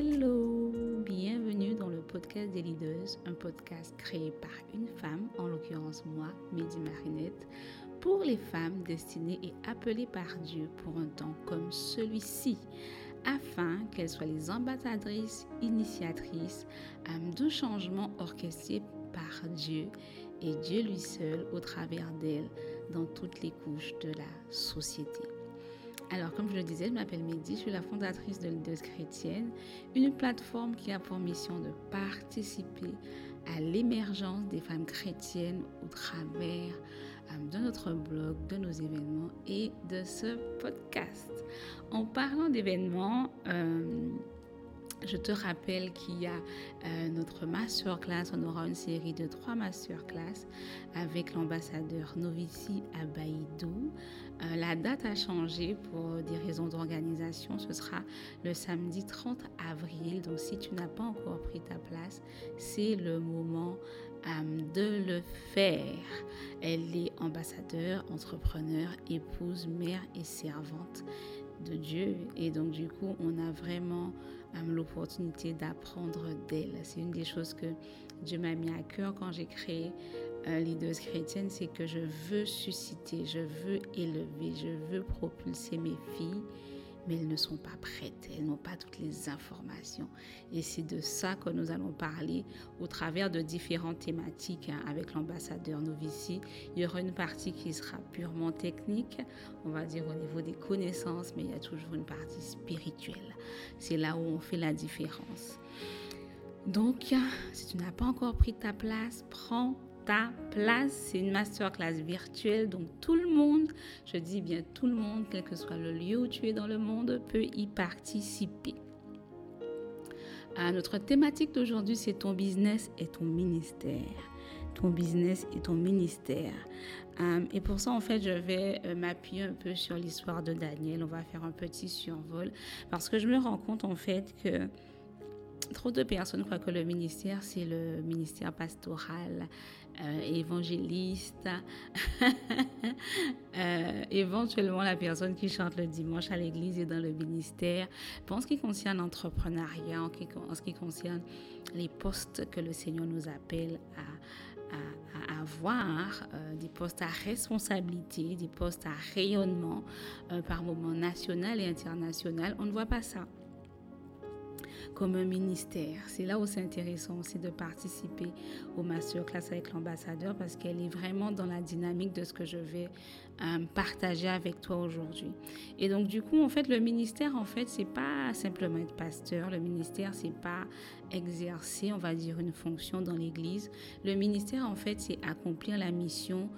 Hello, bienvenue dans le podcast des leaders, un podcast créé par une femme, en l'occurrence moi, Mehdi Marinette, pour les femmes destinées et appelées par Dieu pour un temps comme celui-ci, afin qu'elles soient les ambassadrices, initiatrices de changements orchestrés par Dieu et Dieu lui seul au travers d'elles dans toutes les couches de la société. Alors, comme je le disais, je m'appelle Mehdi, je suis la fondatrice de Leaders Chrétienne, une plateforme qui a pour mission de participer à l'émergence des femmes chrétiennes au travers euh, de notre blog, de nos événements et de ce podcast. En parlant d'événements, euh, je te rappelle qu'il y a euh, notre masterclass. On aura une série de trois masterclass avec l'ambassadeur Novici Abaïdou. Euh, la date a changé pour des raisons d'organisation. Ce sera le samedi 30 avril. Donc, si tu n'as pas encore pris ta place, c'est le moment euh, de le faire. Elle est ambassadeur, entrepreneur, épouse, mère et servante de Dieu. Et donc, du coup, on a vraiment euh, l'opportunité d'apprendre d'elle. C'est une des choses que Dieu m'a mis à cœur quand j'ai créé euh, Leaders chrétienne, c'est que je veux susciter, je veux élever, je veux propulser mes filles mais elles ne sont pas prêtes, elles n'ont pas toutes les informations. Et c'est de ça que nous allons parler au travers de différentes thématiques hein, avec l'ambassadeur Novici. Il y aura une partie qui sera purement technique, on va dire au niveau des connaissances, mais il y a toujours une partie spirituelle. C'est là où on fait la différence. Donc, si tu n'as pas encore pris ta place, prends place. C'est une masterclass virtuelle, donc tout le monde, je dis bien tout le monde, quel que soit le lieu où tu es dans le monde, peut y participer. notre thématique d'aujourd'hui, c'est ton business et ton ministère. Ton business et ton ministère. Euh, et pour ça, en fait, je vais euh, m'appuyer un peu sur l'histoire de Daniel. On va faire un petit survol parce que je me rends compte, en fait, que trop de personnes croient que le ministère, c'est le ministère pastoral, euh, évangéliste, euh, éventuellement la personne qui chante le dimanche à l'église et dans le ministère. Pour ce qui concerne l'entrepreneuriat, en, ce qui concerne les postes que le Seigneur nous appelle à, avoir, euh, des postes à responsabilité, des postes à rayonnement par moment national et international, on ne voit pas ça comme un ministère. C'est là où c'est intéressant aussi de participer au masterclass avec l'ambassadeur parce qu'elle est vraiment dans la dynamique de ce que je vais euh, partager avec toi aujourd'hui. Et donc du coup, en fait, le ministère, en fait, c'est pas simplement être pasteur. Le ministère, c'est pas exercer, on va dire, une fonction dans l'Église. Le ministère, en fait, c'est accomplir la mission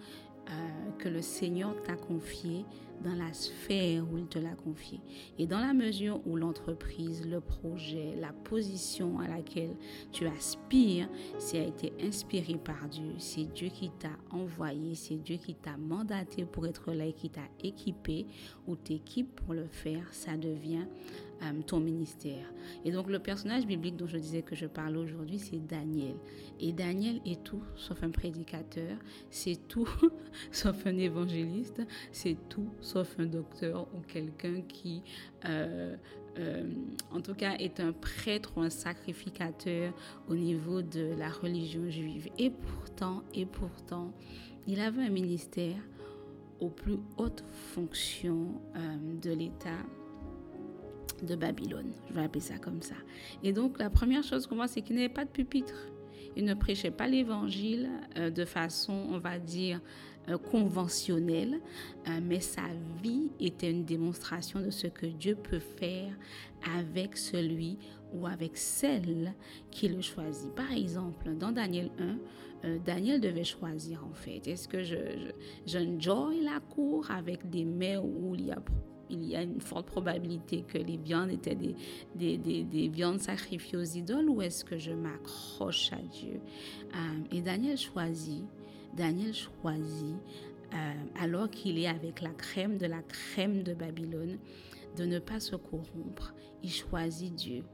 euh, que le Seigneur t'a confiée dans la sphère où il te l'a confié. Et dans la mesure où l'entreprise, le projet, la position à laquelle tu aspires, ça a été inspiré par Dieu. C'est Dieu qui t'a envoyé, c'est Dieu qui t'a mandaté pour être là et qui t'a équipé ou t'équipe pour le faire, ça devient euh, ton ministère. Et donc le personnage biblique dont je disais que je parle aujourd'hui, c'est Daniel. Et Daniel est tout sauf un prédicateur, c'est tout sauf un évangéliste, c'est tout un docteur ou quelqu'un qui, euh, euh, en tout cas, est un prêtre ou un sacrificateur au niveau de la religion juive. Et pourtant, et pourtant, il avait un ministère aux plus hautes fonctions euh, de l'État de Babylone. Je vais appeler ça comme ça. Et donc, la première chose qu'on voit, c'est qu'il n'y avait pas de pupitre. Il ne prêchait pas l'évangile de façon, on va dire, euh, conventionnel, euh, mais sa vie était une démonstration de ce que Dieu peut faire avec celui ou avec celle qui le choisit. Par exemple, dans Daniel 1, euh, Daniel devait choisir en fait. Est-ce que je, j'enjoy la cour avec des mets où il y a il y a une forte probabilité que les viandes étaient des, des, des viandes sacrifiées aux idoles ou est-ce que je m'accroche à Dieu? Et Daniel choisit Daniel choisit, euh, alors qu'il est avec la crème de la crème de Babylone, de ne pas se corrompre. Il choisit Dieu.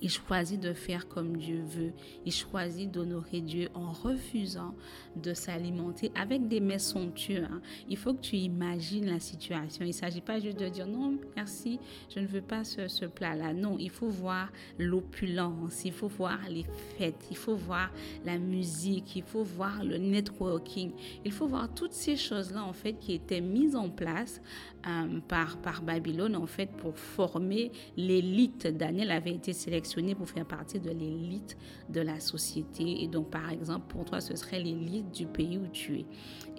Il choisit de faire comme Dieu veut. Il choisit d'honorer Dieu en refusant de s'alimenter avec des mets somptueux. Hein. Il faut que tu imagines la situation. Il ne s'agit pas juste de dire non, merci, je ne veux pas ce, ce plat-là. Non, il faut voir l'opulence, il faut voir les fêtes, il faut voir la musique, il faut voir le networking. Il faut voir toutes ces choses-là, en fait, qui étaient mises en place euh, par, par Babylone, en fait, pour former l'élite. Daniel avait été sélectionné pour faire partie de l'élite de la société. Et donc, par exemple, pour toi, ce serait l'élite du pays où tu es.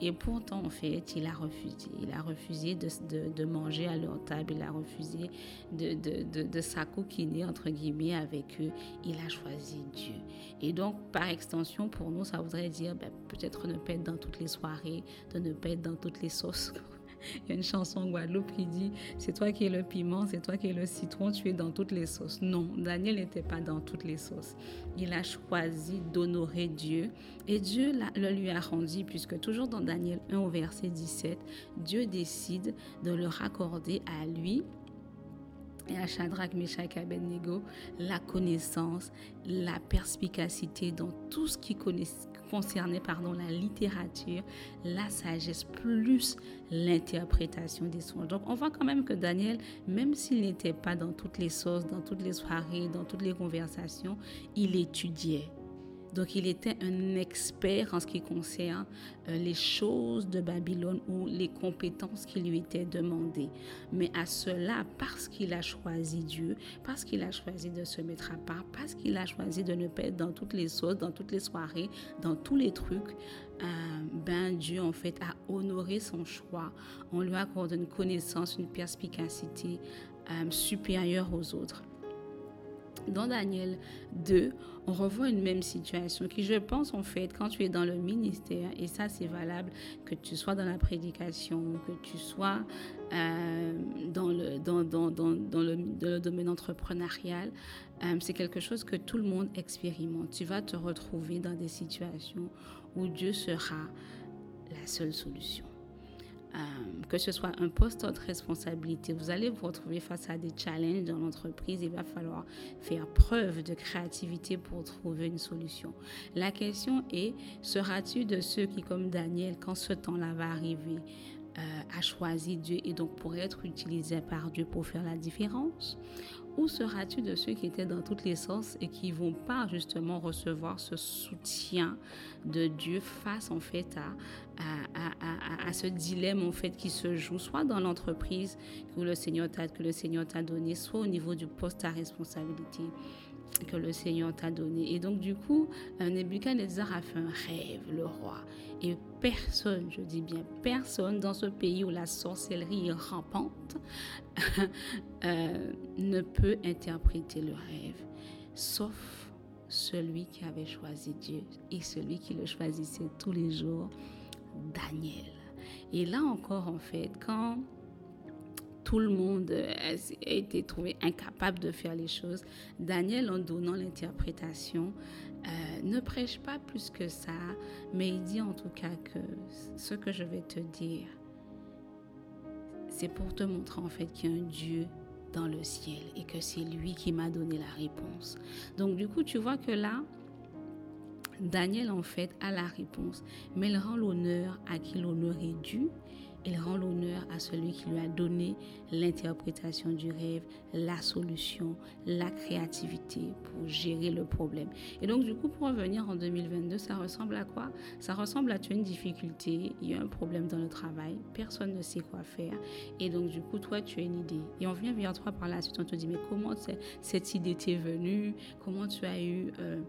Et pourtant, en fait, il a refusé. Il a refusé de, de, manger à leur table. Il a refusé de, de, de entre guillemets, avec eux. Il a choisi Dieu. Et donc, par extension, pour nous, ça voudrait dire ben, peut-être ne pas être dans toutes les soirées, de ne pas être dans toutes les sauces Il y a une chanson en Guadeloupe qui dit C'est toi qui es le piment, c'est toi qui es le citron, tu es dans toutes les sauces. Non, Daniel n'était pas dans toutes les sauces. Il a choisi d'honorer Dieu et Dieu le lui a rendu, puisque toujours dans Daniel 1 au verset 17, Dieu décide de le raccorder à lui et à Shadrach, Meshach et Abednego la connaissance, la perspicacité dans tout ce qui concernait pardon, la littérature, la sagesse, plus l'interprétation des songes. Donc on voit quand même que Daniel, même s'il n'était pas dans toutes les sources, dans toutes les soirées, dans toutes les conversations, il étudiait. Donc il était un expert en ce qui concerne euh, les choses de Babylone ou les compétences qui lui étaient demandées. Mais à cela, parce qu'il a choisi Dieu, parce qu'il a choisi de se mettre à part, parce qu'il a choisi de ne pas être dans toutes les choses, dans toutes les soirées, dans tous les trucs, euh, ben Dieu en fait a honoré son choix. On lui accorde une connaissance, une perspicacité euh, supérieure aux autres. Dans Daniel 2, on revoit une même situation qui, je pense, en fait, quand tu es dans le ministère, et ça c'est valable, que tu sois dans la prédication, que tu sois euh, dans, le, domaine entrepreneurial, euh, c'est quelque chose que tout le monde expérimente. Tu vas te retrouver dans des situations où Dieu sera la seule solution. Euh, que ce soit un poste de responsabilité, vous allez vous retrouver face à des challenges dans l'entreprise. Il va falloir faire preuve de créativité pour trouver une solution. La question est, seras-tu de ceux qui, comme Daniel, quand ce temps-là va arriver, euh, a choisi Dieu et donc pour être utilisé par Dieu pour faire la différence? Ou seras-tu de ceux qui étaient dans toutes les sens et qui vont pas justement recevoir ce soutien de Dieu face en fait à, à, à, à ce dilemme en fait qui se joue soit dans l'entreprise que le Seigneur t'a que le Seigneur t'a donné, soit au niveau du poste à responsabilité? Que le Seigneur t'a donné. Et donc, du coup, Nebuchadnezzar a fait un rêve, le roi. Et personne, je dis bien personne, dans ce pays où la sorcellerie est rampante, euh, ne peut interpréter le rêve, sauf celui qui avait choisi Dieu et celui qui le choisissait tous les jours, Daniel. Et là encore, en fait, quand tout le monde a été trouvé incapable de faire les choses. Daniel, en donnant l'interprétation, euh, ne prêche pas plus que ça, mais il dit en tout cas que ce que je vais te dire, c'est pour te montrer en fait qu'il y a un Dieu dans le ciel et que c'est lui qui m'a donné la réponse. Donc du coup, tu vois que là, Daniel en fait a la réponse, mais il rend l'honneur à qui l'honneur est dû il rend l'honneur à celui qui lui a donné l'interprétation du rêve, la solution, la créativité pour gérer le problème. Et donc, du coup, pour revenir en 2022, ça ressemble à quoi? Ça ressemble à tu as une difficulté, il y a un problème dans le travail, personne ne sait quoi faire. Et donc, du coup, toi, tu as une idée. Et on vient vers toi par la suite, on te dit, mais comment cette idée t'est venue? Comment tu as eu... Euh,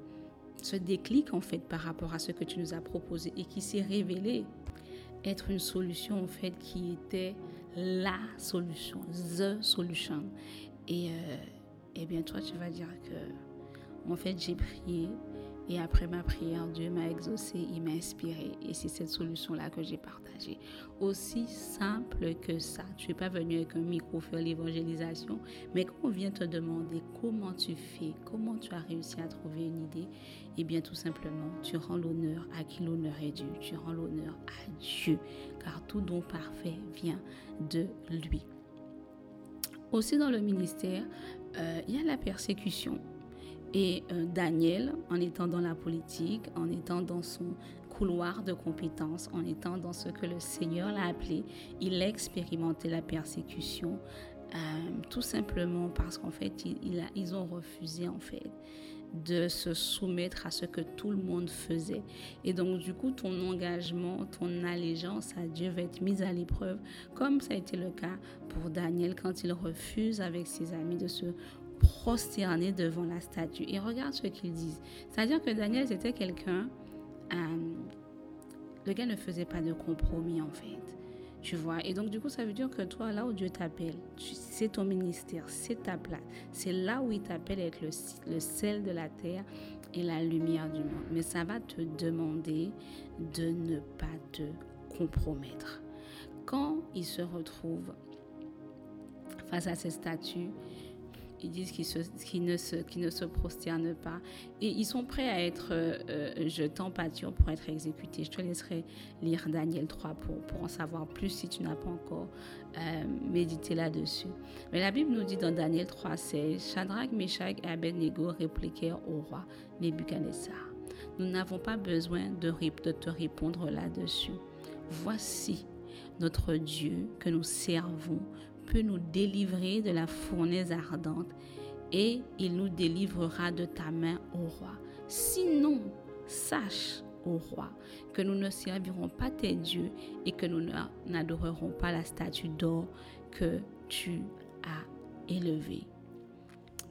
ce déclic en fait par rapport à ce que tu nous as proposé et qui s'est révélé être une solution en fait qui était la solution, the solution. Et, euh, eh bien toi tu vas dire que en fait j'ai prié et après ma prière, Dieu m'a exaucé, il m'a inspiré. Et c'est cette solution-là que j'ai partagée. Aussi simple que ça. Tu n'es pas venu avec un micro faire l'évangélisation, mais quand on vient te demander comment tu fais, comment tu as réussi à trouver une idée, eh bien tout simplement, tu rends l'honneur à qui l'honneur est dû. Tu rends l'honneur à Dieu, car tout don parfait vient de lui. Aussi dans le ministère, euh, il y a la persécution. Et euh, Daniel, en étant dans la politique, en étant dans son couloir de compétences, en étant dans ce que le Seigneur l'a appelé, il a expérimenté la persécution, euh, tout simplement parce qu'en fait, il, ils ont refusé en fait de se soumettre à ce que tout le monde faisait. Et donc, du coup, ton engagement, ton allégeance à Dieu va être mise à l'épreuve, comme ça a été le cas pour Daniel quand il refuse avec ses amis de se prosterner devant la statue. Et regarde ce qu'ils disent. C'est-à-dire que Daniel, c'était quelqu'un, euh, le gars ne faisait pas de compromis en fait. Tu vois, et donc du coup, ça veut dire que toi, là où Dieu t'appelle, c'est ton ministère, c'est ta place. C'est là où il t'appelle être le, le sel de la terre et la lumière du monde. Mais ça va te demander de ne pas te compromettre. Quand il se retrouve face à ces statues, ils disent qu'ils, ne se, ne se prosternent pas. Et ils sont prêts à être euh, euh, jetés en pâture pour être exécutés. Je te laisserai lire Daniel 3 pour, en savoir plus si tu n'as pas encore euh, médité là-dessus. Mais la Bible nous dit dans Daniel 3, 16, Shadrach, Meshach et Abednego répliquèrent au roi Nebuchadnezzar. Nous n'avons pas besoin de te répondre là-dessus. Voici notre Dieu que nous servons peut nous délivrer de la fournaise ardente et il nous délivrera de ta main, ô roi. Sinon, sache, ô roi, que nous ne servirons pas tes dieux et que nous n'adorerons pas la statue d'or que tu as élevée.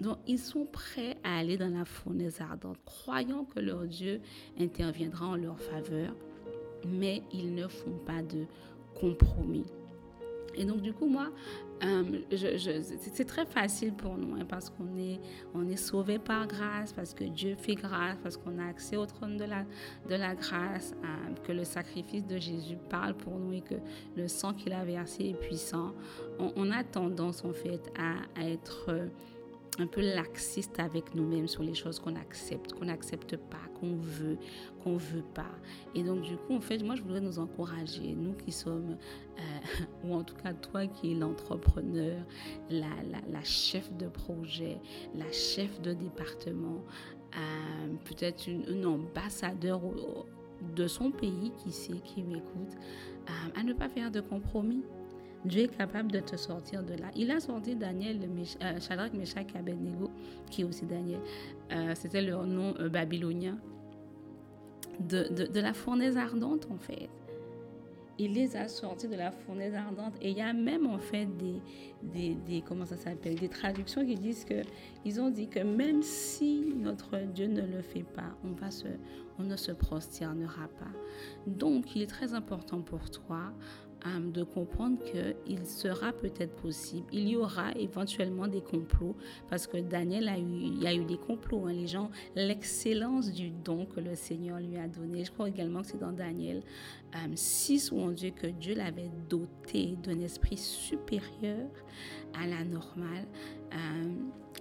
Donc, ils sont prêts à aller dans la fournaise ardente, croyant que leur Dieu interviendra en leur faveur, mais ils ne font pas de compromis. Et donc, du coup, moi, euh, c'est très facile pour nous hein, parce qu'on est, on est sauvé par grâce, parce que Dieu fait grâce, parce qu'on a accès au trône de la, de la grâce, euh, que le sacrifice de Jésus parle pour nous et que le sang qu'il a versé est puissant. On, a tendance, en fait, à, à être un peu laxiste avec nous-mêmes sur les choses qu'on accepte, qu'on n'accepte pas, qu'on veut, qu'on veut pas. Et donc du coup, en fait, moi, je voudrais nous encourager, nous qui sommes, euh, ou en tout cas toi qui es l'entrepreneur, la, la, chef de projet, la chef de département, euh, peut-être une, ambassadeur de son pays qui sait, qui m'écoute, euh, à ne pas faire de compromis. Dieu est capable de te sortir de là. Il a sorti Daniel, euh, Shadrach, Meshach et Abednego, qui est aussi Daniel. Euh, c'était leur nom euh, babylonien. De, de, la fournaise ardente, en fait. Il les a sortis de la fournaise ardente. Et il y a même, en fait, des, des, des comment ça des traductions qui disent que, ils ont dit que même si notre Dieu ne le fait pas, on ne se prosternera pas. Donc, il est très important pour toi de comprendre qu'il sera peut-être possible, il y aura éventuellement des complots, parce que Daniel a eu, il y a eu des complots, hein, les gens, l'excellence du don que le Seigneur lui a donné. Je crois également que c'est dans Daniel 6 où on dit que Dieu l'avait doté d'un esprit supérieur à la normale.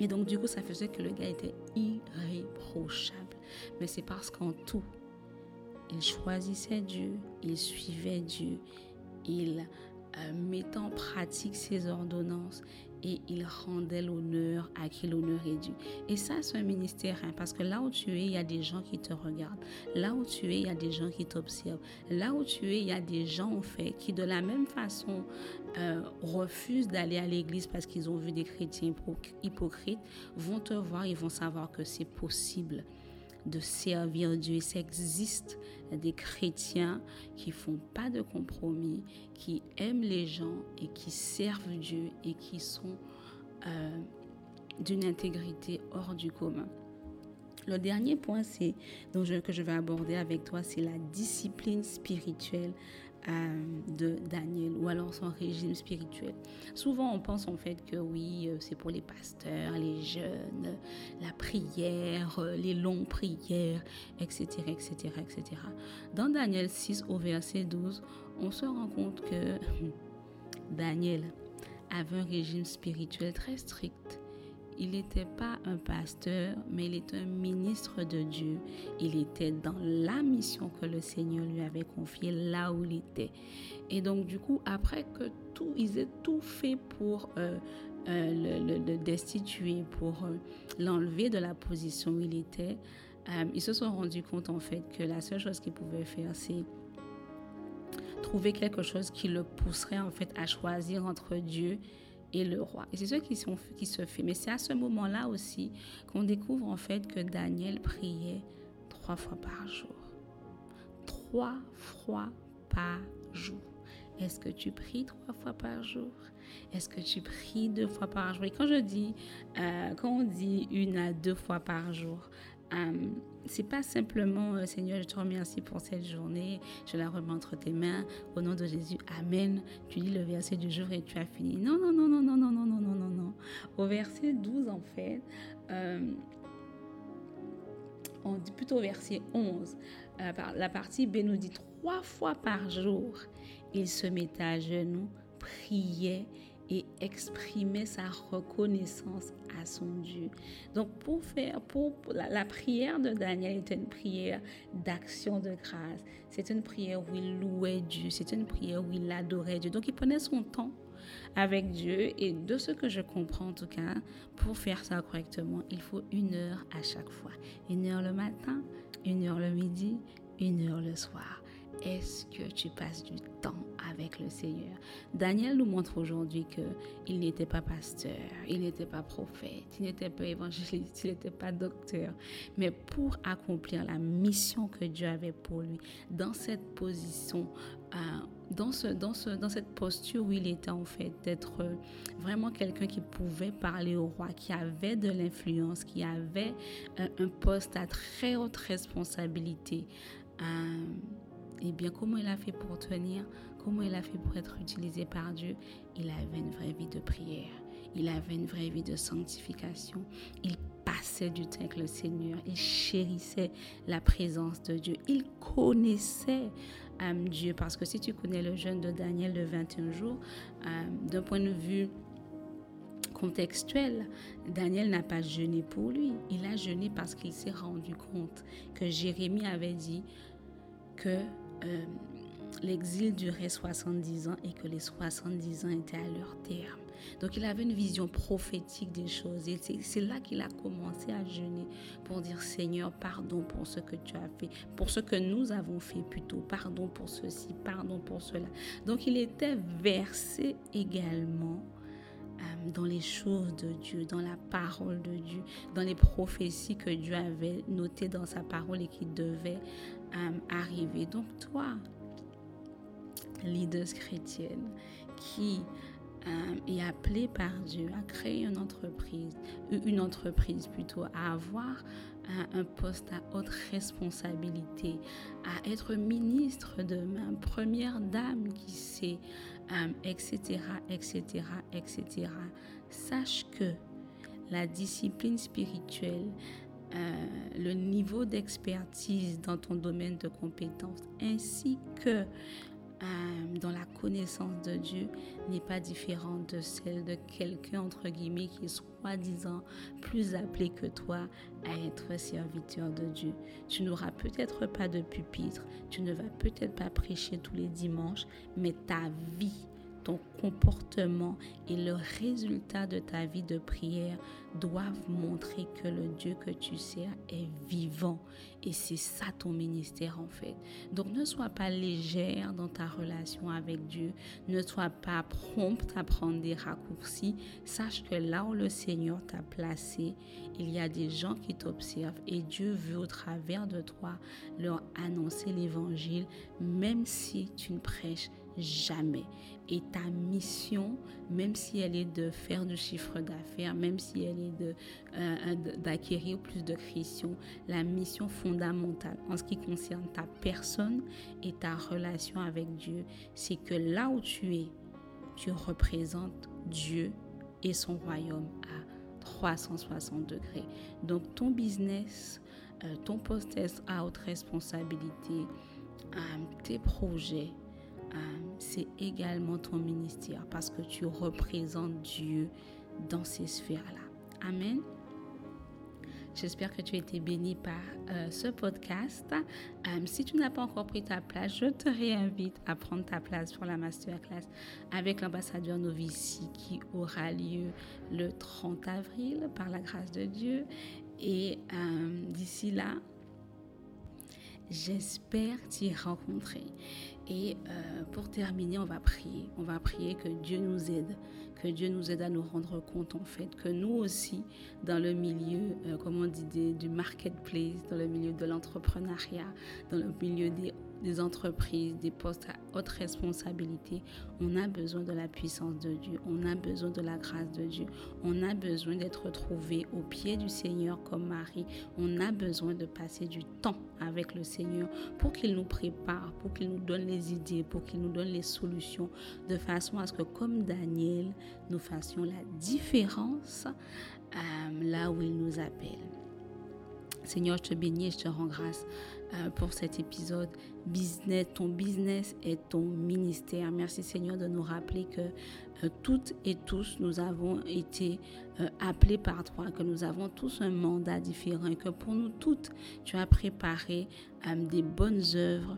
et donc du coup, ça faisait que le gars était irréprochable. Mais c'est parce qu'en tout, il choisissait Dieu, il suivait Dieu, il euh, mettait en pratique ses ordonnances et il rendait l'honneur à qui l'honneur est dû. Et ça, c'est un ministère, hein, parce que là où tu es, il y a des gens qui te regardent. Là où tu es, il y a des gens qui t'observent. Là où tu es, il y a des gens, en fait, qui de la même façon euh, refusent d'aller à l'église parce qu'ils ont vu des chrétiens hypocrites, vont te voir, ils vont savoir que c'est possible de servir Dieu. Ça existe des chrétiens qui font pas de compromis, qui aiment les gens et qui servent Dieu et qui sont euh, d'une intégrité hors du commun. Le dernier point c'est, que je vais aborder avec toi, c'est la discipline spirituelle de Daniel ou alors son régime spirituel. Souvent, on pense en fait que oui, euh, c'est pour les pasteurs, les jeunes, la prière, euh, les longues prières, etc., etc., etc. Dans Daniel 6 au verset 12, on se rend compte que Daniel avait un régime spirituel très strict il n'était pas un pasteur, mais il était un ministre de Dieu. Il était dans la mission que le Seigneur lui avait confiée là où il était. Et donc, du coup, après que tout, ils ont tout fait pour euh, euh, le, destituer, pour l'enlever de la position où il était. ils se sont rendus compte en fait que la seule chose qu'ils pouvaient faire, c'est trouver quelque chose qui le pousserait en fait à choisir entre Dieu et le roi. Et c'est ce qui se fait. Mais c'est à ce moment-là aussi qu'on découvre en fait que Daniel priait trois fois par jour. Trois fois par jour. Est-ce que tu pries trois fois par jour? Est-ce que tu pries deux fois par jour? Et quand je dis, euh, quand on dit une à deux fois par jour, euh, c'est pas simplement euh, Seigneur, je te remercie pour cette journée, je la remets entre tes mains, au nom de Jésus, Amen. Tu lis le verset du jour et tu as fini. Non, non, non, non, non, non, non, non, non, non, non. Au verset 12, en fait, euh, on dit plutôt verset 11, euh, la partie B nous dit trois fois par jour, il se mettait à genoux, priait et exprimait sa reconnaissance à son Dieu. Donc pour faire, pour la, prière de Daniel est une prière d'action de grâce. C'est une prière où il louait Dieu. C'est une prière où il adorait Dieu. Donc il prenait son temps avec Dieu et de ce que je comprends en tout cas, pour faire ça correctement, il faut une heure à chaque fois. Une heure le matin, une heure le midi, une heure le soir. Est-ce que tu passes du temps avec le Seigneur? Daniel nous montre aujourd'hui que il n'était pas pasteur, il n'était pas prophète, il n'était pas évangéliste, il n'était pas docteur, mais pour accomplir la mission que Dieu avait pour lui, dans cette position, euh, dans, ce, dans, ce, dans cette posture où il était en fait, d'être vraiment quelqu'un qui pouvait parler au roi, qui avait de l'influence, qui avait un, un, poste à très haute responsabilité. Euh, eh bien, comment il a fait pour tenir Comment il a fait pour être utilisé par Dieu Il avait une vraie vie de prière. Il avait une vraie vie de sanctification. Il passait du temps avec le Seigneur. Il chérissait la présence de Dieu. Il connaissait euh, Dieu. Parce que si tu connais le jeûne de Daniel de 21 jours, euh, d'un point de vue contextuel, Daniel n'a pas jeûné pour lui. Il a jeûné parce qu'il s'est rendu compte que Jérémie avait dit que euh, l'exil durait 70 ans et que les 70 ans étaient à leur terme. Donc il avait une vision prophétique des choses et c'est là qu'il a commencé à jeûner pour dire Seigneur, pardon pour ce que tu as fait, pour ce que nous avons fait plutôt, pardon pour ceci, pardon pour cela. Donc il était versé également euh, dans les choses de Dieu, dans la parole de Dieu, dans les prophéties que Dieu avait notées dans sa parole et qui devaient euh, arriver. Donc toi, leader chrétienne, qui euh, est appelée par Dieu à créer une entreprise, une entreprise plutôt, à avoir un poste à haute responsabilité, à être ministre demain, première dame qui sait, etc., etc., etc. Sache que la discipline spirituelle euh, le niveau d'expertise dans ton domaine de compétences ainsi que euh, dans la connaissance de Dieu n'est pas différente de celle de quelqu'un, entre guillemets, qui est soi-disant plus appelé que toi à être serviteur de Dieu. Tu n'auras peut-être pas de pupitre, tu ne vas peut-être pas prêcher tous les dimanches, mais ta vie ton comportement et le résultat de ta vie de prière doivent montrer que le Dieu que tu sers est vivant. Et c'est ça ton ministère en fait. Donc ne sois pas légère dans ta relation avec Dieu. Ne sois pas prompte à prendre des raccourcis. Sache que là où le Seigneur t'a placé, il y a des gens qui t'observent et Dieu veut au travers de toi leur annoncer l'évangile, même si tu ne prêches jamais. Et ta mission, même si elle est de faire du chiffre d'affaires, même si elle est de, euh, d'acquérir plus de Christians, la mission fondamentale en ce qui concerne ta personne et ta relation avec Dieu, c'est que là où tu es, tu représentes Dieu et son royaume à 360 degrés. Donc ton business, euh, ton haute responsabilité, euh, tes projets, euh, c'est également ton ministère parce que tu représentes Dieu dans ces sphères-là. Amen. J'espère que tu as été béni par euh, ce podcast. Euh, si tu n'as pas encore pris ta place, je te réinvite à prendre ta place pour la masterclass avec l'ambassadeur Novici qui aura lieu le 30 avril par la grâce de Dieu. Et euh, d'ici là, j'espère t'y rencontrer. Et pour terminer, on va prier. On va prier que Dieu nous aide que Dieu nous aide à nous rendre compte en fait que nous aussi, dans le milieu, euh, comme on dit, du marketplace, dans le milieu de l'entrepreneuriat, dans le milieu des des entreprises, des postes à haute responsabilité, on a besoin de la puissance de Dieu, on a besoin de la grâce de Dieu, on a besoin d'être trouvé au pied du Seigneur comme Marie, on a besoin de passer du temps avec le Seigneur pour qu'il nous prépare, pour qu'il nous donne les idées, pour qu'il nous donne les solutions, de façon à ce que comme Daniel, nous fassions la différence euh, là où il nous appelle. Seigneur, je te bénis et je te rends grâce euh, pour cet épisode. Business, ton business est ton ministère. Merci Seigneur de nous rappeler que euh, toutes et tous, nous avons été euh, appelés par toi, que nous avons tous un mandat différent et que pour nous toutes, tu as préparé des bonnes œuvres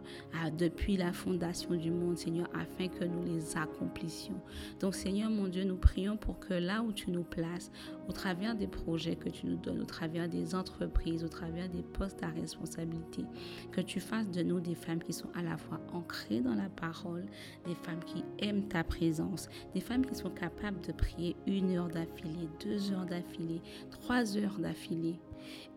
depuis la fondation du monde, Seigneur, afin que nous les accomplissions. Donc Seigneur, mon Dieu, nous prions pour que là où tu nous places, au travers des projets que tu nous donnes, au travers des entreprises, au travers des postes à responsabilité, que tu fasses de nous des qui sont à la fois ancrées dans la parole, des femmes qui aiment ta présence, des femmes qui sont capables de prier une heure d'affilée, deux heures d'affilée, trois heures d'affilée,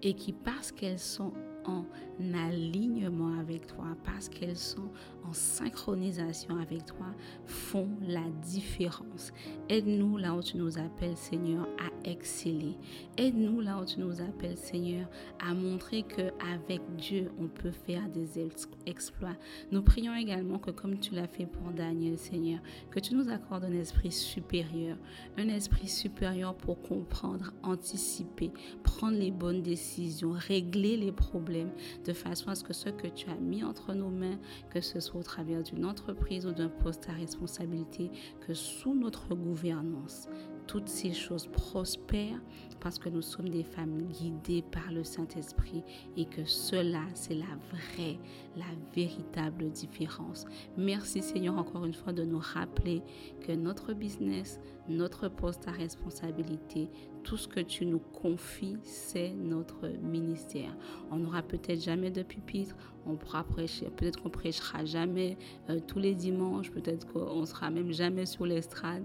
et qui, parce qu'elles sont en alignement avec toi, parce qu'elles sont en synchronisation avec toi, font la différence. Aide-nous là où tu nous appelles, Seigneur, à exceller. Aide-nous là où tu nous appelles, Seigneur, à montrer que avec Dieu, on peut faire des exploits. Nous prions également que comme tu l'as fait pour Daniel, Seigneur, que tu nous accordes un esprit supérieur, un esprit supérieur pour comprendre, anticiper, prendre les bonnes décisions, régler les problèmes de façon à ce que ce que tu as mis entre nos mains, que ce soit au travers d'une entreprise ou d'un poste à responsabilité, que sous notre gouvernance, toutes ces choses prospèrent parce que nous sommes des femmes guidées par le Saint-Esprit et que cela, c'est la vraie, la véritable différence. Merci Seigneur encore une fois de nous rappeler que notre business, notre poste à responsabilité, tout ce que tu nous confies, c'est notre ministère. On n'aura peut-être jamais de pupitre, on pourra prêcher, peut-être qu'on prêchera jamais euh, tous les dimanches, peut-être qu'on sera même jamais sur l'estrade,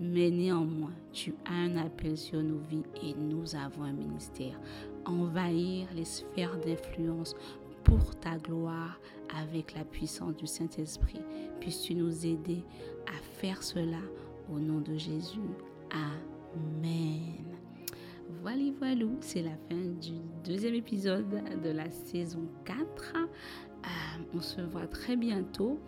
mais néanmoins, tu as un appel sur nos vies et nous avons un ministère. Envahir les sphères d'influence pour ta gloire avec la puissance du Saint-Esprit. Puisses-tu nous aider à faire cela au nom de Jésus. Amen. Voilà, voilà, c'est la fin du deuxième épisode de la saison 4. Euh, on se voit très bientôt.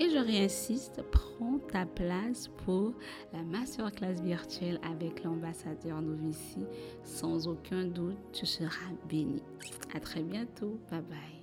Et je réinsiste, prends ta place pour la masterclass virtuelle avec l'ambassadeur Novici. Sans aucun doute, tu seras béni. À très bientôt. Bye bye.